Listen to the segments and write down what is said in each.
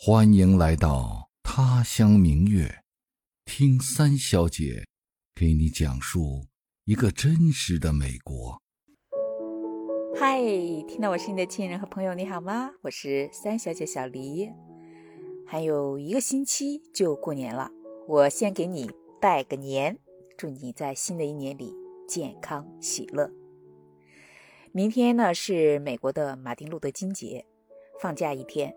欢迎来到他乡明月，听三小姐给你讲述一个真实的美国。嗨，听到我声音的亲人和朋友，你好吗？我是三小姐小黎。还有一个星期就过年了，我先给你拜个年，祝你在新的一年里健康喜乐。明天呢是美国的马丁路德金节，放假一天。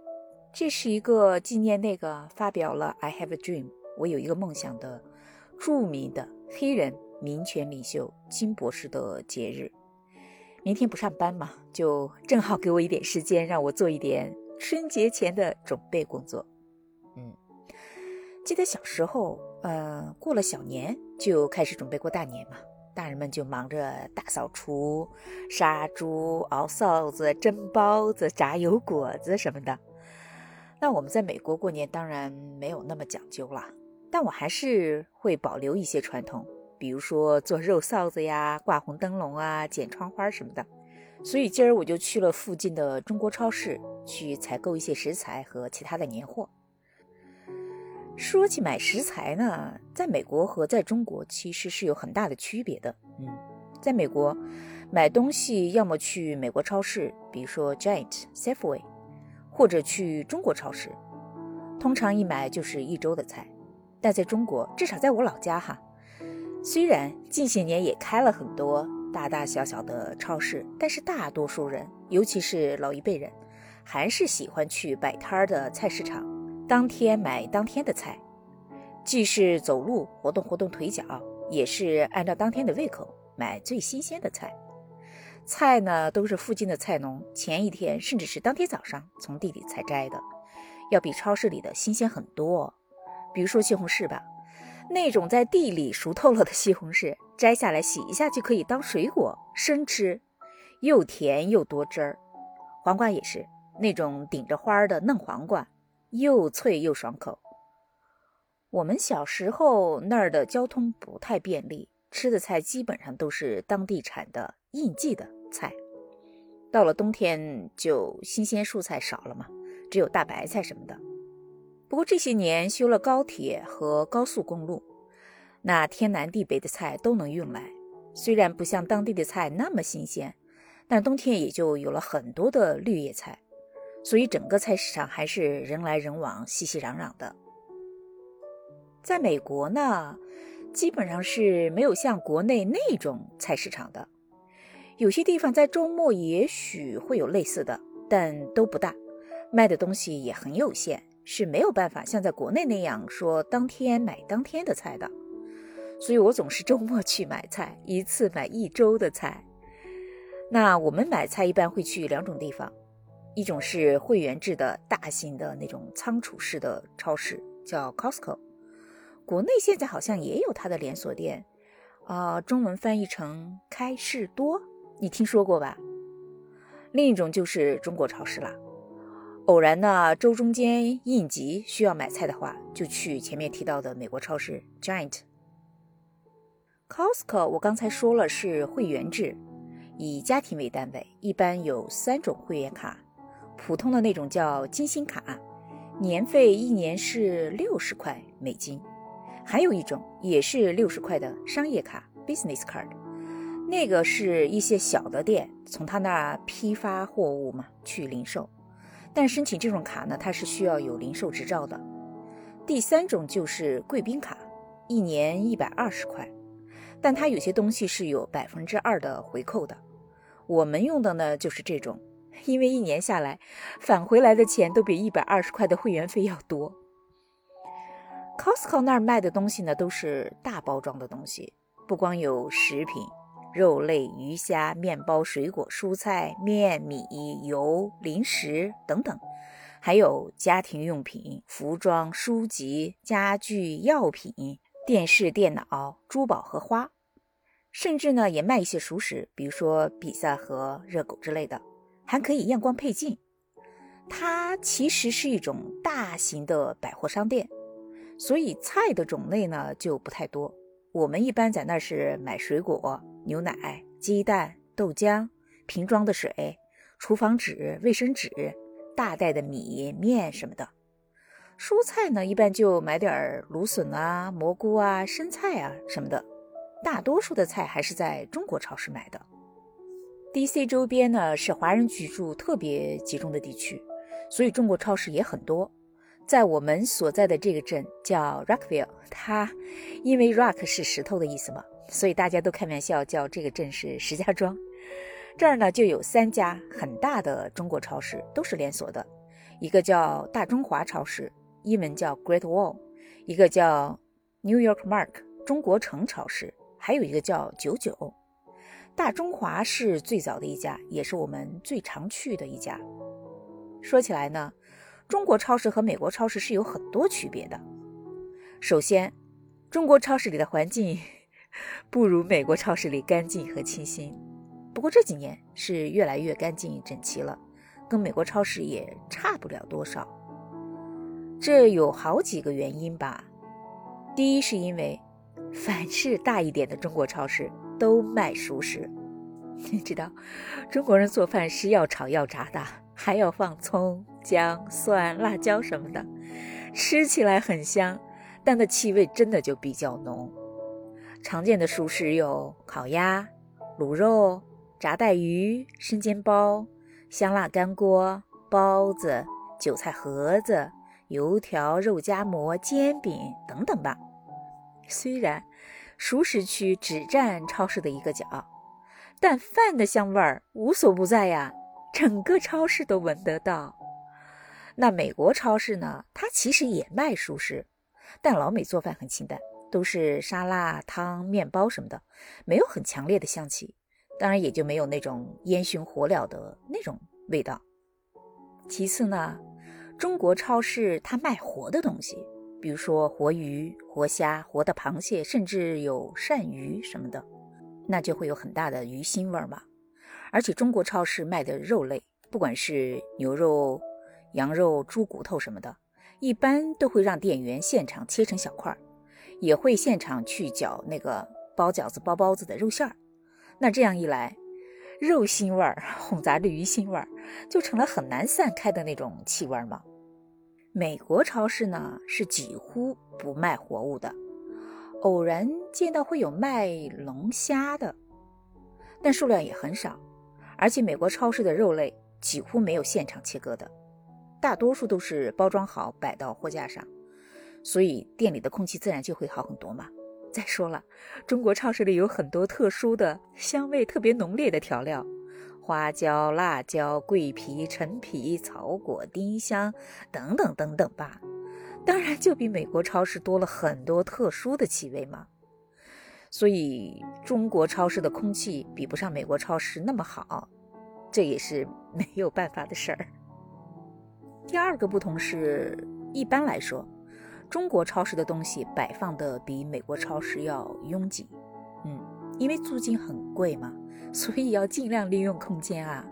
这是一个纪念那个发表了《I Have a Dream》我有一个梦想的著名的黑人民权领袖金博士的节日。明天不上班嘛，就 正好给我一点时间，让我做一点春节前的准备工作。嗯，记得小时候，呃，过了小年就开始准备过大年嘛，大人们就忙着大扫除、杀猪、熬臊子、蒸包子、炸油果子什么的。那我们在美国过年当然没有那么讲究了，但我还是会保留一些传统，比如说做肉臊子呀、挂红灯笼啊、剪窗花什么的。所以今儿我就去了附近的中国超市去采购一些食材和其他的年货。说起买食材呢，在美国和在中国其实是有很大的区别的。嗯，在美国买东西要么去美国超市，比如说 Giant、Safeway。或者去中国超市，通常一买就是一周的菜。但在中国，至少在我老家哈，虽然近些年也开了很多大大小小的超市，但是大多数人，尤其是老一辈人，还是喜欢去摆摊儿的菜市场，当天买当天的菜，既是走路活动活动腿脚，也是按照当天的胃口买最新鲜的菜。菜呢，都是附近的菜农前一天甚至是当天早上从地里采摘的，要比超市里的新鲜很多。比如说西红柿吧，那种在地里熟透了的西红柿，摘下来洗一下就可以当水果生吃，又甜又多汁儿。黄瓜也是那种顶着花的嫩黄瓜，又脆又爽口。我们小时候那儿的交通不太便利。吃的菜基本上都是当地产的应季的菜，到了冬天就新鲜蔬菜少了嘛，只有大白菜什么的。不过这些年修了高铁和高速公路，那天南地北的菜都能运来。虽然不像当地的菜那么新鲜，但冬天也就有了很多的绿叶菜，所以整个菜市场还是人来人往、熙熙攘攘的。在美国呢。基本上是没有像国内那种菜市场的，有些地方在周末也许会有类似的，但都不大，卖的东西也很有限，是没有办法像在国内那样说当天买当天的菜的。所以我总是周末去买菜，一次买一周的菜。那我们买菜一般会去两种地方，一种是会员制的大型的那种仓储式的超市，叫 Costco。国内现在好像也有它的连锁店，啊，中文翻译成开市多，你听说过吧？另一种就是中国超市了。偶然呢，周中间应急需要买菜的话，就去前面提到的美国超市 Giant。Costco 我刚才说了是会员制，以家庭为单位，一般有三种会员卡，普通的那种叫金星卡，年费一年是六十块美金。还有一种也是六十块的商业卡 （business card），那个是一些小的店从他那批发货物嘛去零售，但申请这种卡呢，它是需要有零售执照的。第三种就是贵宾卡，一年一百二十块，但它有些东西是有百分之二的回扣的。我们用的呢就是这种，因为一年下来返回来的钱都比一百二十块的会员费要多。Costco 那儿卖的东西呢，都是大包装的东西，不光有食品、肉类、鱼虾、面包、水果、蔬菜、面、米、油、零食等等，还有家庭用品、服装、书籍、家具、药品、电视、电脑、珠宝和花，甚至呢也卖一些熟食，比如说比萨和热狗之类的，还可以验光配镜。它其实是一种大型的百货商店。所以菜的种类呢就不太多。我们一般在那是买水果、牛奶、鸡蛋、豆浆、瓶装的水、厨房纸、卫生纸、大袋的米面什么的。蔬菜呢，一般就买点芦笋啊、蘑菇啊、生菜啊什么的。大多数的菜还是在中国超市买的。D.C. 周边呢是华人居住特别集中的地区，所以中国超市也很多。在我们所在的这个镇叫 Rockville，它因为 Rock 是石头的意思嘛，所以大家都开玩笑叫这个镇是石家庄。这儿呢就有三家很大的中国超市，都是连锁的，一个叫大中华超市，英文叫 Great Wall；一个叫 New York Mark 中国城超市，还有一个叫九九。大中华是最早的一家，也是我们最常去的一家。说起来呢。中国超市和美国超市是有很多区别的。首先，中国超市里的环境 不如美国超市里干净和清新。不过这几年是越来越干净整齐了，跟美国超市也差不了多少。这有好几个原因吧。第一是因为，凡是大一点的中国超市都卖熟食。你知道，中国人做饭是要炒要炸的，还要放葱。姜、蒜、辣椒什么的，吃起来很香，但那气味真的就比较浓。常见的熟食有烤鸭、卤肉、炸带鱼、生煎包、香辣干锅、包子、韭菜盒子、油条、肉夹馍、煎饼等等吧。虽然熟食区只占超市的一个角，但饭的香味儿无所不在呀，整个超市都闻得到。那美国超市呢？它其实也卖熟食，但老美做饭很清淡，都是沙拉、汤、面包什么的，没有很强烈的香气，当然也就没有那种烟熏火燎的那种味道。其次呢，中国超市它卖活的东西，比如说活鱼、活虾、活的螃蟹，甚至有鳝鱼什么的，那就会有很大的鱼腥味嘛。而且中国超市卖的肉类，不管是牛肉，羊肉、猪骨头什么的，一般都会让店员现场切成小块儿，也会现场去搅那个包饺子、包包子的肉馅儿。那这样一来，肉腥味儿 混杂着鱼腥味儿，就成了很难散开的那种气味嘛。美国超市呢是几乎不卖活物的，偶然见到会有卖龙虾的，但数量也很少，而且美国超市的肉类几乎没有现场切割的。大多数都是包装好摆到货架上，所以店里的空气自然就会好很多嘛。再说了，中国超市里有很多特殊的、香味特别浓烈的调料，花椒、辣椒、桂皮、陈皮、草果、丁香等等等等吧，当然就比美国超市多了很多特殊的气味嘛。所以中国超市的空气比不上美国超市那么好，这也是没有办法的事儿。第二个不同是，一般来说，中国超市的东西摆放的比美国超市要拥挤。嗯，因为租金很贵嘛，所以要尽量利用空间啊。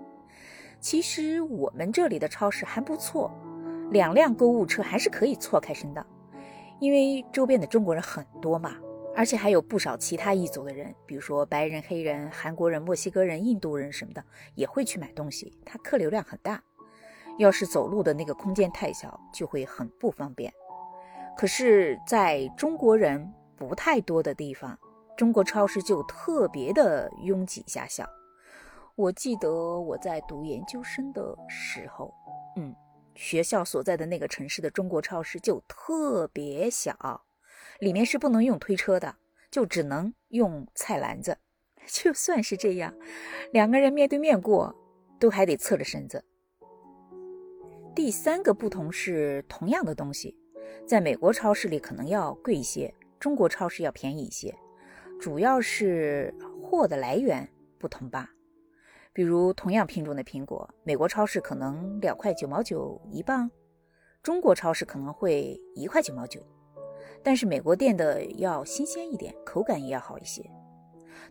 其实我们这里的超市还不错，两辆购物车还是可以错开身的，因为周边的中国人很多嘛，而且还有不少其他一族的人，比如说白人、黑人、韩国人、墨西哥人、印度人什么的，也会去买东西，它客流量很大。要是走路的那个空间太小，就会很不方便。可是，在中国人不太多的地方，中国超市就特别的拥挤狭小。我记得我在读研究生的时候，嗯，学校所在的那个城市的中国超市就特别小，里面是不能用推车的，就只能用菜篮子。就算是这样，两个人面对面过，都还得侧着身子。第三个不同是，同样的东西，在美国超市里可能要贵一些，中国超市要便宜一些，主要是货的来源不同吧。比如同样品种的苹果，美国超市可能两块九毛九一磅，中国超市可能会一块九毛九。但是美国店的要新鲜一点，口感也要好一些。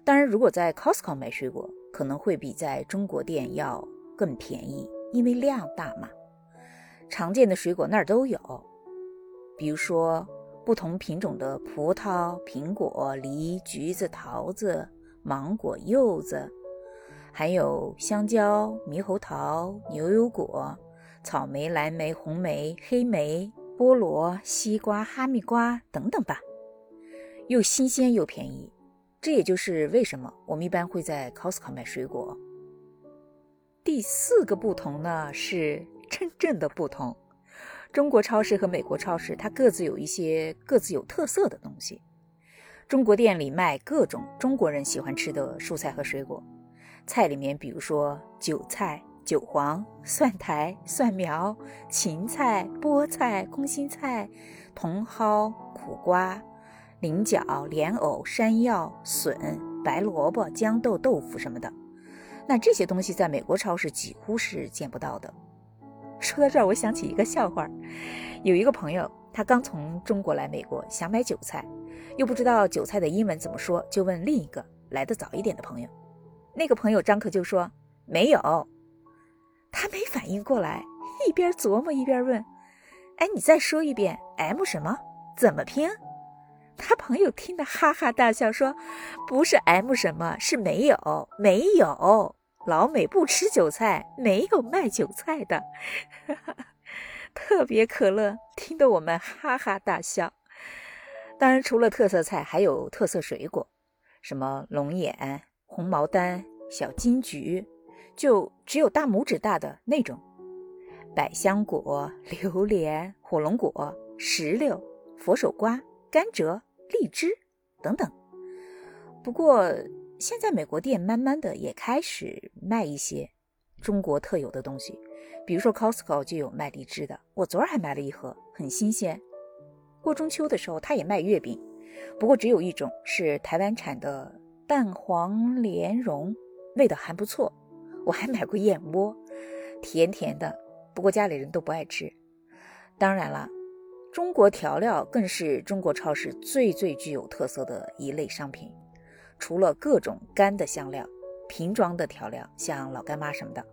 当然，如果在 Costco 买水果，可能会比在中国店要更便宜，因为量大嘛。常见的水果那儿都有，比如说不同品种的葡萄、苹果、梨、橘子、桃子、芒果、柚子，还有香蕉、猕猴桃、牛油果、草莓、蓝莓、红莓、黑莓、菠萝、西瓜、哈密瓜等等吧，又新鲜又便宜。这也就是为什么我们一般会在 Costco 买水果。第四个不同呢，是真正的不同。中国超市和美国超市，它各自有一些各自有特色的东西。中国店里卖各种中国人喜欢吃的蔬菜和水果，菜里面比如说韭菜。韭黄、蒜苔、蒜苗、芹菜、菠菜、空心菜、茼蒿、苦瓜、菱角、莲藕、山药、笋、白萝卜、豇豆、豆腐什么的，那这些东西在美国超市几乎是见不到的。说到这儿，我想起一个笑话：有一个朋友，他刚从中国来美国，想买韭菜，又不知道韭菜的英文怎么说，就问另一个来的早一点的朋友。那个朋友张口就说：“没有。”他没反应过来，一边琢磨一边问：“哎，你再说一遍，M 什么？怎么拼？”他朋友听得哈哈大笑，说：“不是 M 什么，是没有，没有。老美不吃韭菜，没有卖韭菜的。”特别可乐，听得我们哈哈大笑。当然，除了特色菜，还有特色水果，什么龙眼、红毛丹、小金桔。就只有大拇指大的那种，百香果、榴莲、火龙果、石榴、佛手瓜、甘蔗、荔枝等等。不过现在美国店慢慢的也开始卖一些中国特有的东西，比如说 Costco 就有卖荔枝的，我昨儿还买了一盒，很新鲜。过中秋的时候，它也卖月饼，不过只有一种是台湾产的蛋黄莲蓉，味道还不错。我还买过燕窝，甜甜的，不过家里人都不爱吃。当然了，中国调料更是中国超市最最具有特色的一类商品。除了各种干的香料、瓶装的调料，像老干妈什么的，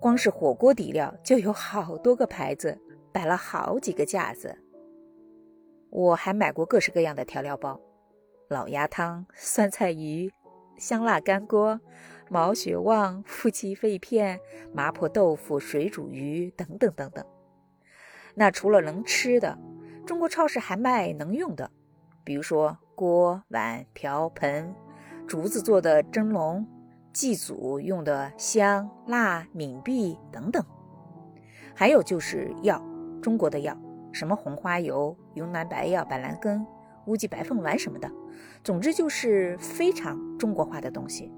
光是火锅底料就有好多个牌子，摆了好几个架子。我还买过各式各样的调料包，老鸭汤、酸菜鱼、香辣干锅。毛血旺、夫妻肺片、麻婆豆腐、水煮鱼等等等等。那除了能吃的，中国超市还卖能用的，比如说锅、碗、瓢、盆，竹子做的蒸笼，祭祖用的香、蜡、冥币等等。还有就是药，中国的药，什么红花油、云南白药、板蓝根、乌鸡白凤丸什么的，总之就是非常中国化的东西。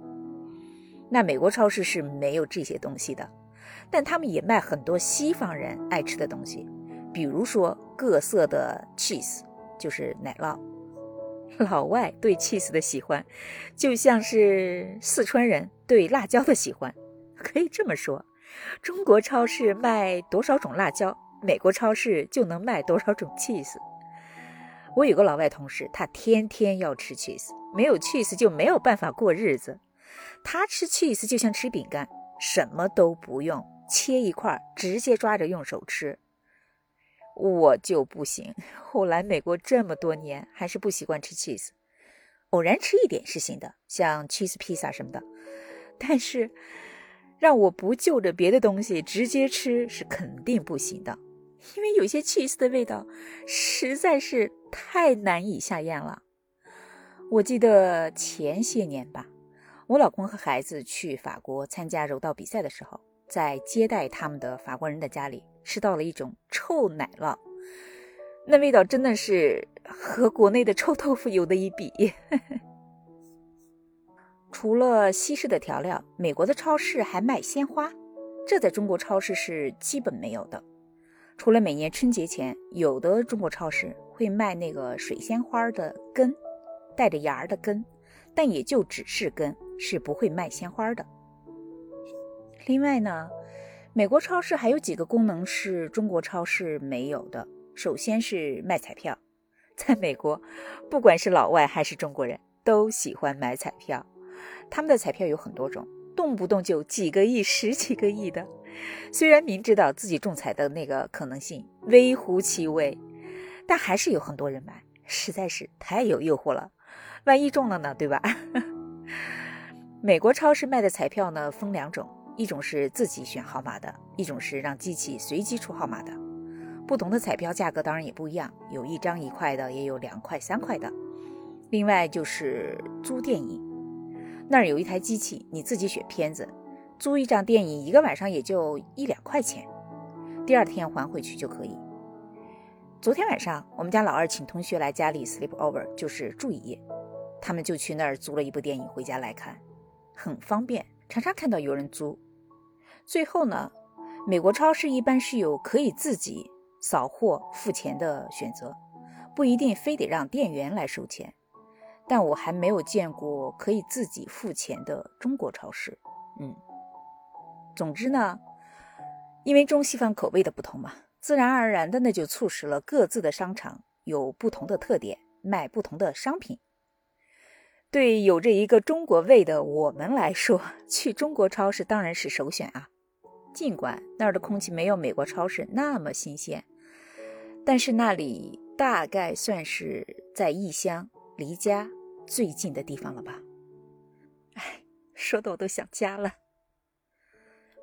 那美国超市是没有这些东西的，但他们也卖很多西方人爱吃的东西，比如说各色的 cheese，就是奶酪。老外对 cheese 的喜欢，就像是四川人对辣椒的喜欢。可以这么说，中国超市卖多少种辣椒，美国超市就能卖多少种 cheese。我有个老外同事，他天天要吃 cheese，没有 cheese 就没有办法过日子。他吃 cheese 就像吃饼干，什么都不用切一块，直接抓着用手吃。我就不行，后来美国这么多年，还是不习惯吃 cheese。偶然吃一点是行的，像 cheese 披萨什么的。但是让我不就着别的东西直接吃是肯定不行的，因为有些 cheese 的味道实在是太难以下咽了。我记得前些年吧。我老公和孩子去法国参加柔道比赛的时候，在接待他们的法国人的家里吃到了一种臭奶酪，那味道真的是和国内的臭豆腐有的一比。除了西式的调料，美国的超市还卖鲜花，这在中国超市是基本没有的。除了每年春节前，有的中国超市会卖那个水仙花的根，带着芽儿的根。但也就只是根，是不会卖鲜花的。另外呢，美国超市还有几个功能是中国超市没有的。首先是卖彩票，在美国，不管是老外还是中国人，都喜欢买彩票。他们的彩票有很多种，动不动就几个亿、十几个亿的。虽然明知道自己中彩的那个可能性微乎其微，但还是有很多人买，实在是太有诱惑了。万一中了呢，对吧？美国超市卖的彩票呢，分两种，一种是自己选号码的，一种是让机器随机出号码的。不同的彩票价格当然也不一样，有一张一块的，也有两块、三块的。另外就是租电影，那儿有一台机器，你自己选片子，租一张电影一个晚上也就一两块钱，第二天还回去就可以。昨天晚上我们家老二请同学来家里 sleep over，就是住一夜，他们就去那儿租了一部电影回家来看，很方便，常常看到有人租。最后呢，美国超市一般是有可以自己。扫货付钱的选择，不一定非得让店员来收钱，但我还没有见过可以自己付钱的中国超市。嗯，总之呢，因为中西方口味的不同嘛，自然而然的那就促使了各自的商场有不同的特点，卖不同的商品。对有着一个中国味的我们来说，去中国超市当然是首选啊，尽管那儿的空气没有美国超市那么新鲜。但是那里大概算是在异乡离家最近的地方了吧？哎，说的我都想家了。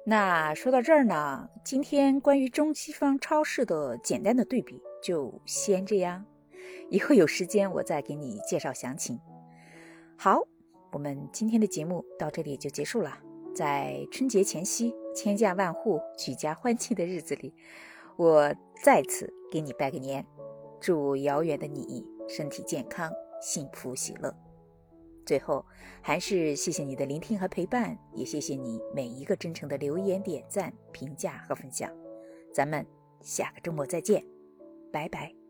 那说到这儿呢，今天关于中西方超市的简单的对比就先这样，以后有时间我再给你介绍详情。好，我们今天的节目到这里就结束了。在春节前夕，千家万户举家欢庆的日子里。我再次给你拜个年，祝遥远的你身体健康、幸福喜乐。最后，还是谢谢你的聆听和陪伴，也谢谢你每一个真诚的留言、点赞、评价和分享。咱们下个周末再见，拜拜。